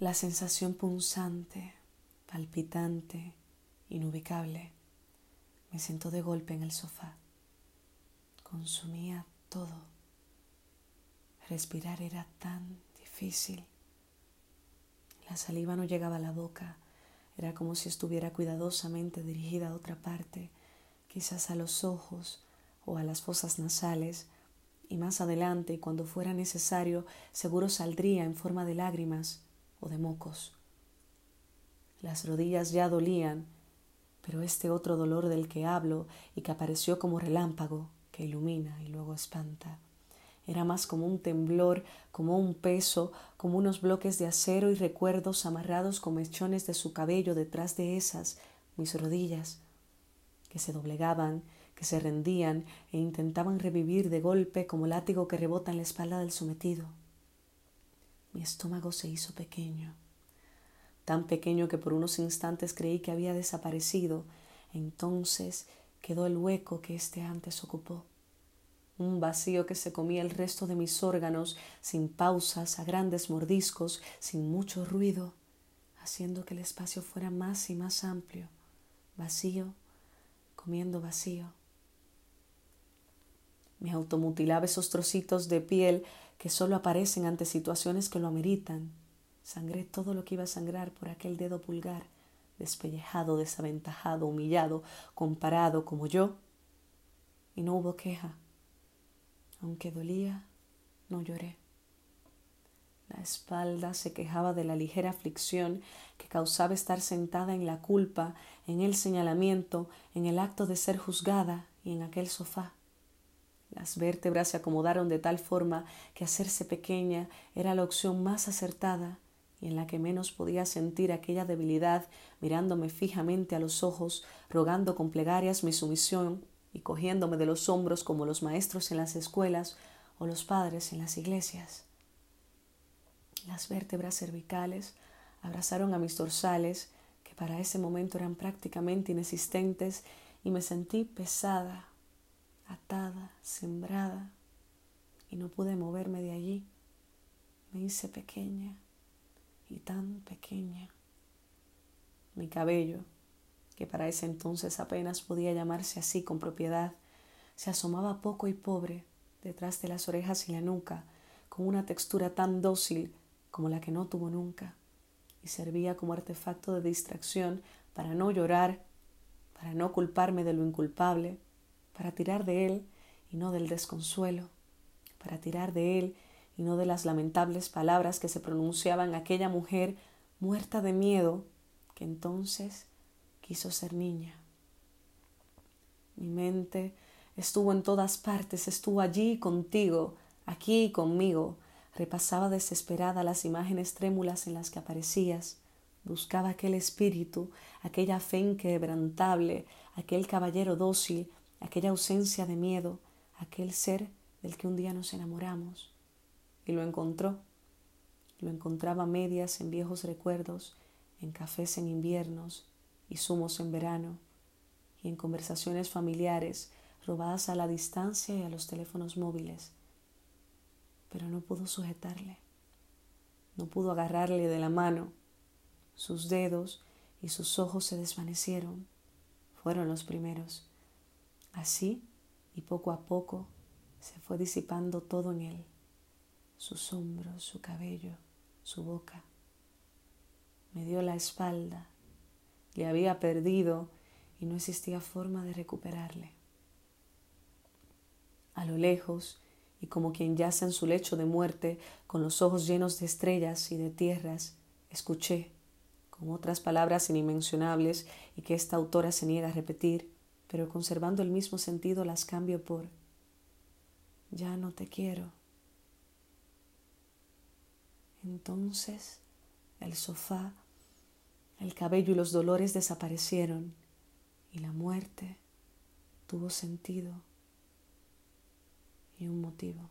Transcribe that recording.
La sensación punzante, palpitante, inubicable, me sentó de golpe en el sofá. Consumía todo. Respirar era tan difícil. La saliva no llegaba a la boca. Era como si estuviera cuidadosamente dirigida a otra parte, quizás a los ojos o a las fosas nasales, y más adelante, cuando fuera necesario, seguro saldría en forma de lágrimas o de mocos. Las rodillas ya dolían, pero este otro dolor del que hablo y que apareció como relámpago, que ilumina y luego espanta, era más como un temblor, como un peso, como unos bloques de acero y recuerdos amarrados con mechones de su cabello detrás de esas, mis rodillas, que se doblegaban, que se rendían e intentaban revivir de golpe como látigo que rebota en la espalda del sometido. Mi estómago se hizo pequeño, tan pequeño que por unos instantes creí que había desaparecido, entonces quedó el hueco que éste antes ocupó. Un vacío que se comía el resto de mis órganos sin pausas, a grandes mordiscos, sin mucho ruido, haciendo que el espacio fuera más y más amplio, vacío, comiendo vacío. Me automutilaba esos trocitos de piel que solo aparecen ante situaciones que lo ameritan. Sangré todo lo que iba a sangrar por aquel dedo pulgar, despellejado, desaventajado, humillado, comparado como yo, y no hubo queja aunque dolía, no lloré. La espalda se quejaba de la ligera aflicción que causaba estar sentada en la culpa, en el señalamiento, en el acto de ser juzgada y en aquel sofá. Las vértebras se acomodaron de tal forma que hacerse pequeña era la opción más acertada y en la que menos podía sentir aquella debilidad mirándome fijamente a los ojos, rogando con plegarias mi sumisión y cogiéndome de los hombros como los maestros en las escuelas o los padres en las iglesias. Las vértebras cervicales abrazaron a mis dorsales, que para ese momento eran prácticamente inexistentes, y me sentí pesada, sembrada, y no pude moverme de allí. Me hice pequeña y tan pequeña. Mi cabello, que para ese entonces apenas podía llamarse así con propiedad, se asomaba poco y pobre detrás de las orejas y la nuca, con una textura tan dócil como la que no tuvo nunca, y servía como artefacto de distracción para no llorar, para no culparme de lo inculpable, para tirar de él y no del desconsuelo, para tirar de él y no de las lamentables palabras que se pronunciaban aquella mujer muerta de miedo que entonces quiso ser niña. Mi mente estuvo en todas partes, estuvo allí contigo, aquí conmigo. Repasaba desesperada las imágenes trémulas en las que aparecías. Buscaba aquel espíritu, aquella fe inquebrantable, aquel caballero dócil, aquella ausencia de miedo, aquel ser del que un día nos enamoramos. Y lo encontró. Lo encontraba medias en viejos recuerdos, en cafés en inviernos, y zumos en verano, y en conversaciones familiares robadas a la distancia y a los teléfonos móviles. Pero no pudo sujetarle, no pudo agarrarle de la mano. Sus dedos y sus ojos se desvanecieron, fueron los primeros. Así, y poco a poco, se fue disipando todo en él, sus hombros, su cabello, su boca. Me dio la espalda le había perdido y no existía forma de recuperarle. A lo lejos, y como quien yace en su lecho de muerte, con los ojos llenos de estrellas y de tierras, escuché, con otras palabras inimensionables y que esta autora se niega a repetir, pero conservando el mismo sentido las cambio por ya no te quiero. Entonces el sofá el cabello y los dolores desaparecieron y la muerte tuvo sentido y un motivo.